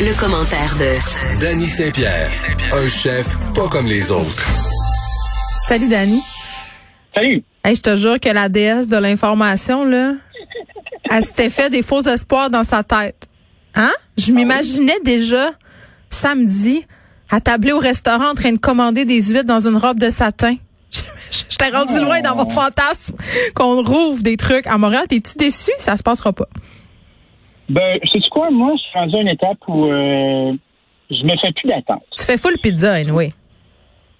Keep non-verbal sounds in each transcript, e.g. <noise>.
Le, commentaire de Danny Saint-Pierre, un chef pas comme les autres. Salut Danny. Salut. Hey, je te jure que la déesse de l'information, là, elle s'était fait des faux espoirs dans sa tête. Hein? Je m'imaginais déjà samedi à tabler au restaurant en train de commander des huîtres dans une robe de satin. <laughs> Je t'ai rendu loin dans mon fantasme qu'on rouvre des trucs à Montréal. T'es-tu déçu? Ça se passera pas. Ben, sais quoi? Moi, je suis rendu à une étape où euh, je me fais plus d'attente. Tu fais full pizza, oui.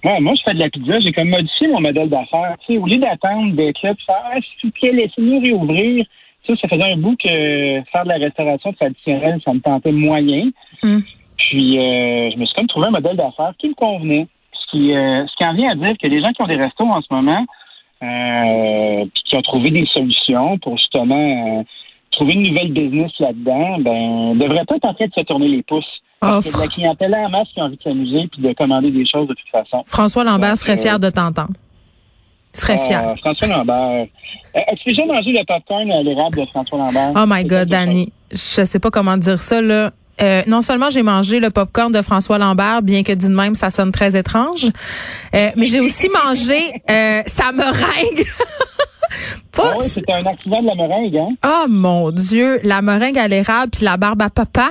Ouais, moi, je fais de la pizza. J'ai comme modifié mon modèle d'affaires. Tu sais, au lieu d'attendre d'être là, de faire, ah, s'il vous plaît, laissez-nous réouvrir. Tu sais, ça faisait un bout que faire de la restauration traditionnelle, ça me tentait moyen. Hmm. Puis, euh, je me suis comme trouvé un modèle d'affaires qui me convenait. Ce qui, euh, ce qui en vient à dire que les gens qui ont des restos en ce moment, euh, puis qui ont trouvé des solutions pour justement euh, trouver une nouvelle business là-dedans, ben, devraient pas être en train de se tourner les pouces. Parce que la clientèle en masse qui a envie de s'amuser puis de commander des choses de toute façon. François Lambert serait fier de t'entendre. Il serait fier. Euh, François Lambert. Euh, As-tu déjà mangé le popcorn à l'érable de François Lambert? Oh my God, Danny. Je sais pas comment dire ça, là. Euh, non seulement j'ai mangé le popcorn de François Lambert, bien que de même ça sonne très étrange, euh, mais j'ai aussi mangé euh, sa meringue. <laughs> Pas... Ah oui, c'était un accident de la meringue, hein? Oh mon Dieu, la meringue à l'érable puis la barbe à papa,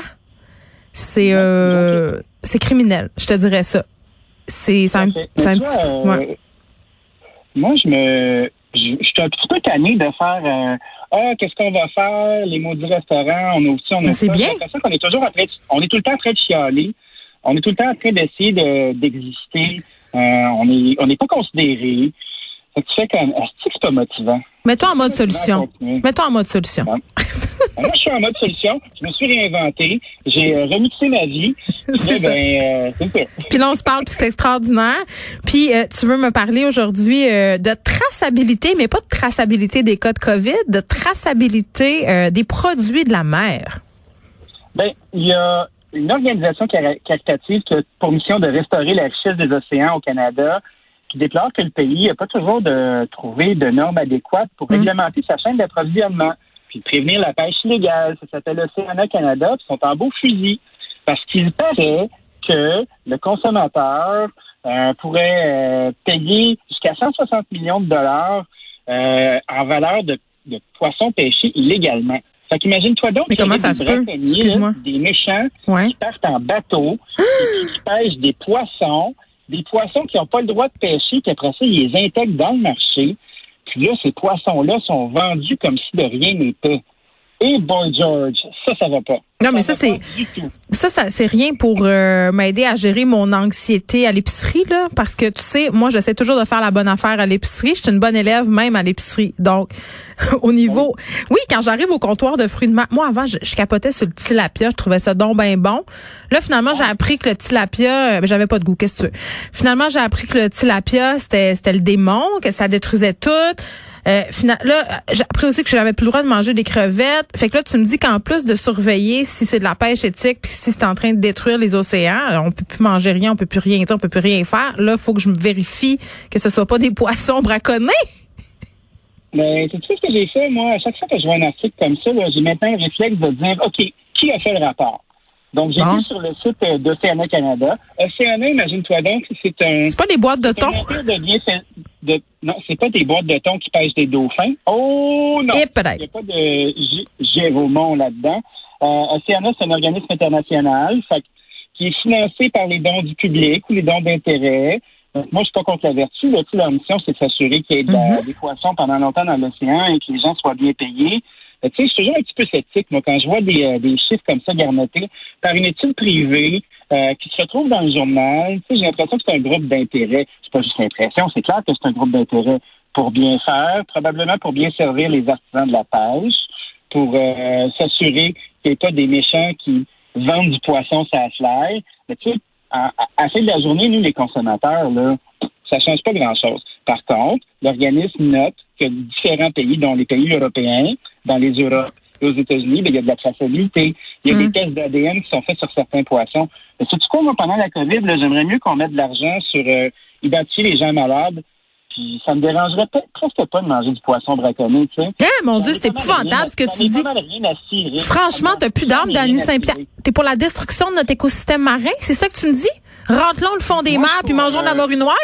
c'est euh, c'est criminel, je te dirais ça. C'est un, petit. Euh, ouais. Moi, je me, je, je suis un petit peu tanné de faire. Euh, ah, qu'est-ce qu'on va faire? Les maudits restaurants, on a aussi, on a C'est bien. ça qu'on est toujours en train de, on est tout le temps en train de chialer. On est tout le temps en train d'essayer de, d'exister. Euh, on est, on n'est pas considéré. Fait que tu fais comme, est-ce que c'est pas motivant? Mets-toi en mode solution. Mets-toi en mode solution. Moi, je suis en mode solution. Je me suis réinventé. J'ai euh, remixé ma vie. <laughs> C'est ça. Ben, euh, c'est ça. Puis là, on se parle, puis c'est extraordinaire. Puis euh, tu veux me parler aujourd'hui euh, de traçabilité, mais pas de traçabilité des cas de COVID, de traçabilité euh, des produits de la mer. Ben, il y a une organisation cari- caritative qui a pour mission de restaurer la richesse des océans au Canada, qui déplore que le pays n'a pas toujours de trouvé de normes adéquates pour Mm. réglementer sa chaîne d'approvisionnement, puis prévenir la pêche illégale. Ça s'appelle Océana Canada, puis ils sont en beau fusil. Parce qu'il paraît que le consommateur euh, pourrait euh, payer jusqu'à 160 millions de dollars euh, en valeur de, de poissons pêchés illégalement. Fait qu'imagine-toi donc Mais y ça des braconniers, là, des méchants Ouais. qui partent en bateau <gasps> et qui pêchent des poissons, des poissons qui n'ont pas le droit de pêcher, puis après ça, ils les intègrent dans le marché. Puis là, ces poissons-là sont vendus comme si de rien n'était. Et boy George, ça, ça va pas. Non, mais ça, c'est ça, ça c'est rien pour euh, m'aider à gérer mon anxiété à l'épicerie là, parce que tu sais, moi, j'essaie toujours de faire la bonne affaire à l'épicerie. Je suis une bonne élève même à l'épicerie. Donc, <laughs> au niveau, oui, quand j'arrive au comptoir de fruits de mer, moi avant, je, je capotais sur le tilapia, je trouvais ça donc ben bon. Là, finalement, j'ai appris que le tilapia, euh, ben, j'avais pas de goût, qu'est-ce que tu veux? Finalement, j'ai appris que le tilapia, c'était c'était le démon, que ça détruisait tout. Euh, là, j'ai appris aussi que j'avais plus le droit de manger des crevettes. Fait que là, tu me dis qu'en plus de surveiller si c'est de la pêche éthique puis si c'est en train de détruire les océans, on peut plus manger rien, on peut plus rien dire, on peut plus rien faire. Là, faut que je me vérifie que ce soit pas des <laughs> poissons braconnés. Mais tu sais ce que j'ai fait, moi, à chaque fois que je vois un article comme ça, j'ai maintenant un réflexe de dire, OK, qui a fait le rapport? Donc, j'ai Bon. vu sur le site euh, d'Océana Canada. Océana, imagine-toi donc, c'est un... C'est pas des boîtes de thon. de non, c'est pas des boîtes de thon qui pêchent des dauphins. Oh non! Et Il n'y a pas de Géromont là-dedans. Euh, Océana, c'est un organisme international fait, que- qui est financé par les dons du public ou les dons d'intérêt. Donc, moi, je suis pas contre la vertu. Là, leur mission, c'est de s'assurer qu'il y ait de la- des poissons pendant longtemps dans l'océan et que les gens soient bien payés. Euh, Tu sais, je suis toujours un petit peu sceptique, moi, quand je vois des, euh, des chiffres comme ça garnotés par une étude privée euh, qui se retrouve dans le journal. Tu sais, j'ai l'impression que c'est un groupe d'intérêt. C'est pas juste l'impression, c'est clair que c'est un groupe d'intérêt pour bien faire, probablement pour bien servir les artisans de la pêche, pour euh, s'assurer t'es pas des méchants qui vendent du poisson ça fly. Mais tu sais, à, à, à la fin de la journée, nous, les consommateurs, là, ça change pas grand-chose. Par contre, l'organisme note que différents pays, dont les pays européens, dans les Europes et aux États-Unis, ben, il y a de la traçabilité. Il y a Mm. des tests d'ADN qui sont faits sur certains poissons. Mais c'est quoi, moi, pendant la COVID, j'aimerais mieux qu'on mette de l'argent sur euh, identifier les gens malades. Puis ça me dérangerait presque pas de manger du poisson braconné, tu sais. Eh, mon Dieu, c'est épouvantable à- ce que tu dis. à. Franchement, t'as plus d'âme, à Saint-Pierre. T'es pour la destruction de notre écosystème marin? C'est ça que tu me dis? Rentre-le le fond des mers puis mangeons de la euh, morue noire?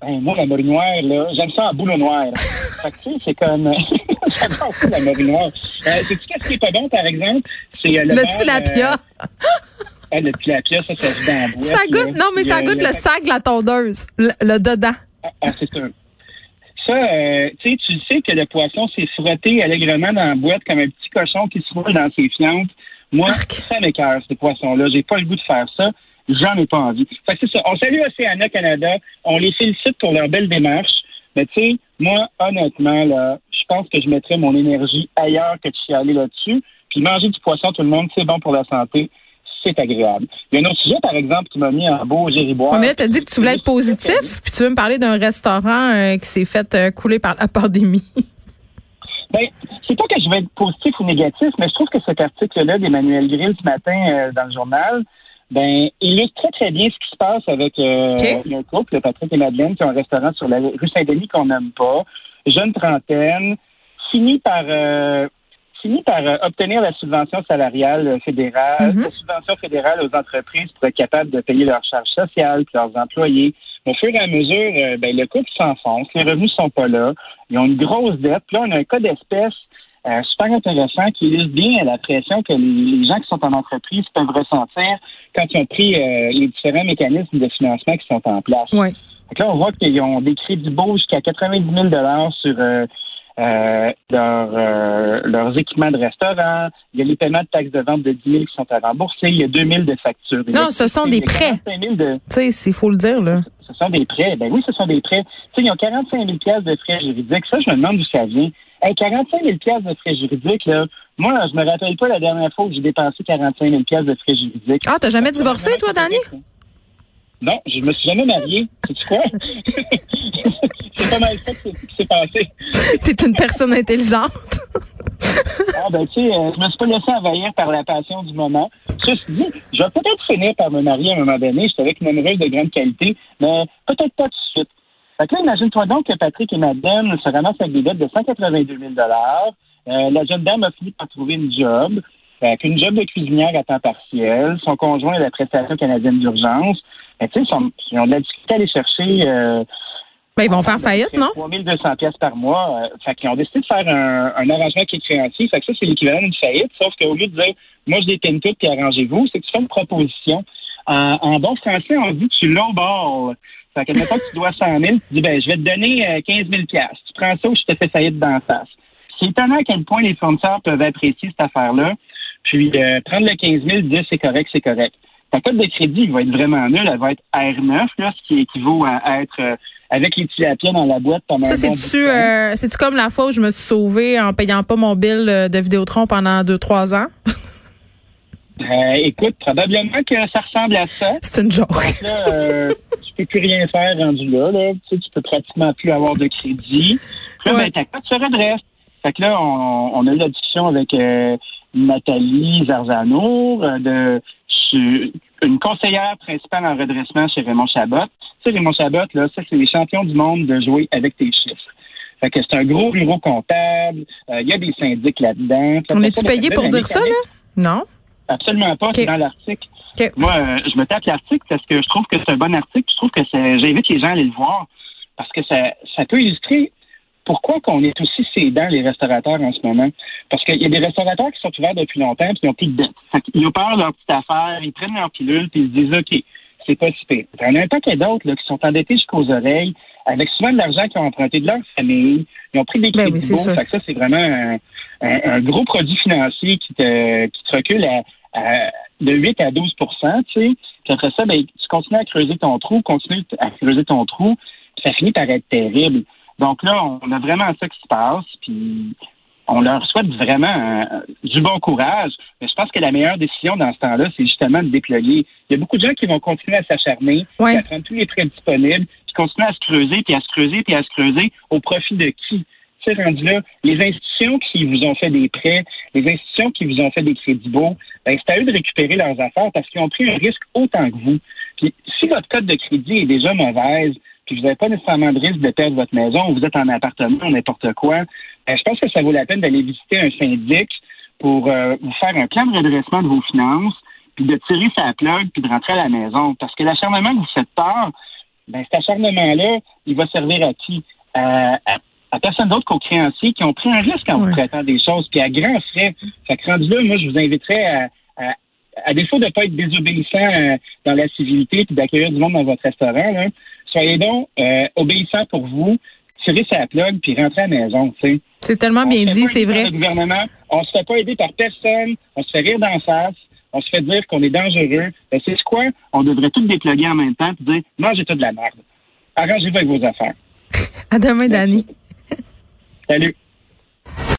Ben, moi, la morue noire, là, j'aime ça en boule noire. <laughs> fait que, tu sais, c'est comme... <laughs> J'adore ça, la morue noire. Euh, Sais-tu qu'est-ce qui est pas bon, par exemple? C'est euh, le, tilapia. euh, ah, le tilapia, ça, ça se la boîte. Ça goûte, là. non, mais ça Le- goûte le- le sac de la tondeuse. Le, le dedans. Ah, ah, c'est sûr. Ça, euh, tu sais, tu sais que le poisson s'est frotté allègrement dans la boîte comme un petit cochon qui se roule dans ses fientes. Moi, Arc. ça m'écœure, ces poissons-là. J'ai pas le goût de faire ça. J'en ai pas envie. Fait que c'est ça. On salue Océana Canada. On les félicite pour leur belle démarche. Mais tu sais, moi, honnêtement, là, pense que je mettrais mon énergie ailleurs que de chialer là-dessus. Puis manger du poisson, tout le monde, c'est bon pour la santé. C'est agréable. Il y a un autre sujet, par exemple, qui m'a mis en beau gériboire. Ouais, mais là, t'as dit que tu voulais être positif, puis tu veux me parler d'un restaurant euh, qui s'est fait euh, couler par la <laughs> pandémie. Ben, c'est pas que je vais être positif ou négatif, mais je trouve que cet article-là d'Emmanuel Grill ce matin euh, dans le journal, ben, illustre très, très bien ce qui se passe avec euh, OK. il y a un couple, Patrick et Madeleine, qui ont un restaurant sur la rue Saint-Denis qu'on n'aime pas, jeune trentaine, finit par euh, finit par euh, obtenir la subvention salariale fédérale, Mhm. la subvention fédérale aux entreprises pour être capable de payer leurs charges sociales puis leurs employés. Au fur et à mesure, euh, ben, le couple s'enfonce, les revenus sont pas là, ils ont une grosse dette. Puis là, on a un cas d'espèce euh, super intéressant qui illustre bien la pression que les, les gens qui sont en entreprise peuvent ressentir quand ils ont pris euh, les différents mécanismes de financement qui sont en place. Ouais. Donc là, on voit qu'ils ont des crédits beaux jusqu'à 90 000 sur euh, euh, leur, euh, leurs équipements de restaurant. Il y a les paiements de taxes de vente de 10 000 qui sont à rembourser. Il y a 2 000 de factures. Non, ce sont des prêts. 45 000 de, Tu sais, il faut le dire, là. Sont des prêts. Ben oui, ce sont des prêts. Tu sais, ils ont 45 000 pièces de frais juridiques. Ça, je me demande d'où ça vient. Hey, 45 000 pièces de frais juridiques, là. Moi, je me rappelle pas la dernière fois que j'ai dépensé 45 000 pièces de frais juridiques. Ah, t'as jamais divorcé, toi, Dani? Non, je me suis jamais marié. C'est quoi? <laughs> c'est pas mal ça que c'est- qui s'est passé. <laughs> T'es une personne intelligente. Ah ben tu sais, euh, je me suis pas laissé envahir par la passion du moment. Ceci dit, je vais peut-être finir par me marier à un moment donné. J'étais avec une amoureuse de grande qualité, mais peut-être pas tout de suite. Fait que imagine-toi donc que Patrick et Madeleine se ramassent avec des dettes de 182 000 euh, La jeune dame a fini par trouver une job, une job de cuisinière à temps partiel. Son conjoint est la prestation canadienne d'urgence. Mais tu sais, ils ont de la difficulté à aller chercher... euh, Ben, ils vont faire faillite, non? 3200 pièces par mois. Euh, fait qu'ils ont décidé de faire un, un arrangement qui est créancier. Fait que ça, c'est l'équivalent d'une faillite. Sauf qu'au lieu de dire, moi, je déteigne tout puis arrangez-vous, c'est que tu fais une proposition. En, en bon français, on dit tu lowball. Fait que, mettons que tu dois 100 000, tu dis, ben, je vais te donner euh, 15 000 pièces. Tu prends ça ou je te fais faillite d'en face. C'est étonnant à quel point les fournisseurs peuvent apprécier cette affaire-là. Puis, euh, prendre le 15 000, dire c'est correct, c'est correct. Ta cote de crédit va être vraiment nulle. Elle va être R9, là, ce qui équivaut à être euh, avec les tilapias dans la boîte pendant Ça, bon c'est-tu euh, c'est-tu comme la fois où je me suis sauvée en payant pas mon bill euh, de Vidéotron pendant deux, trois ans? <laughs> Euh, écoute, probablement que ça ressemble à ça. C'est une joke. Donc là, euh, <laughs> tu peux plus rien faire rendu là. là. Tu, sais, tu peux pratiquement plus avoir de crédit. Là, Ouais. ben, ta se redresse. Fait que là, on, on a eu la discussion avec euh, Nathalie Zarzano, euh, de une conseillère principale en redressement chez Raymond Chabot. Tu sais, Raymond Chabot, là, ça, c'est les champions du monde de jouer avec tes chiffres. Fait que c'est un gros bureau comptable. euh, Il y a des syndics là-dedans. On est-tu payé pour dire ça, là? Non? Absolument pas, c'est dans l'article. Moi, euh, je me tape l'article parce que je trouve que c'est un bon article. Je trouve que j'invite les gens à aller le voir parce que ça, ça peut illustrer pourquoi qu'on est aussi sédents, les restaurateurs, en ce moment. Parce qu'il y a des restaurateurs qui sont ouverts depuis longtemps et qui n'ont plus de dette. Fait ils de leur petite affaire, ils prennent leur pilule puis ils se disent, OK, c'est pas si pire. Il y en a un paquet d'autres là, qui sont endettés jusqu'aux oreilles, avec souvent de l'argent qu'ils ont emprunté de leur famille. Ils ont pris des Ben crédits oui, que ça, c'est vraiment un, un- un gros produit financier qui te, qui te recule à, à- de 8 à 12 tu sais. Puis après ça, ben, tu continues à creuser ton trou, continues à creuser ton trou, puis ça finit par être terrible. Donc là, on a vraiment ça qui se passe. Puis on leur souhaite vraiment euh, du bon courage. Mais je pense que la meilleure décision dans ce temps-là, c'est justement de déployer. Il y a beaucoup de gens qui vont continuer à s'acharner, Ouais. à prendre tous les prêts disponibles, puis continuer à se creuser, puis à se creuser, puis à se creuser au profit de qui? Sais, rendu là, les institutions qui vous ont fait des prêts, les institutions qui vous ont fait des crédits beaux, ben, c'est à eux de récupérer leurs affaires parce qu'ils ont pris un risque autant que vous. Puis si votre code de crédit est déjà mauvaise, puis vous n'avez pas nécessairement de risque de perdre votre maison, ou vous êtes en appartement, ou n'importe quoi, je pense que ça vaut la peine d'aller visiter un syndic pour euh, vous faire un plan de redressement de vos finances, puis de tirer sa plug, puis de rentrer à la maison. Parce que l'acharnement que vous faites peur, ben, cet acharnement-là, il va servir à qui? À, à- à personne d'autre qu'aux créanciers qui ont pris un risque en Ouais. vous prêtant des choses, puis à grands frais. Fait que rendu là, moi, je vous inviterais à, à, à défaut de ne pas être désobéissant euh, dans la civilité puis d'accueillir du monde dans votre restaurant, là, soyez donc euh, obéissants pour vous, tirez sa plug, puis rentrez à la maison, tu sais. C'est tellement On bien dit, c'est vrai. Le gouvernement, on se fait pas aider par personne, on se fait rire d'en face, on se fait dire qu'on est dangereux. Ben, c'est quoi? On devrait tout déploguer en même temps et dire mangez tout de la merde. Arrangez-vous avec vos affaires. <laughs> À demain, Dani. Salut.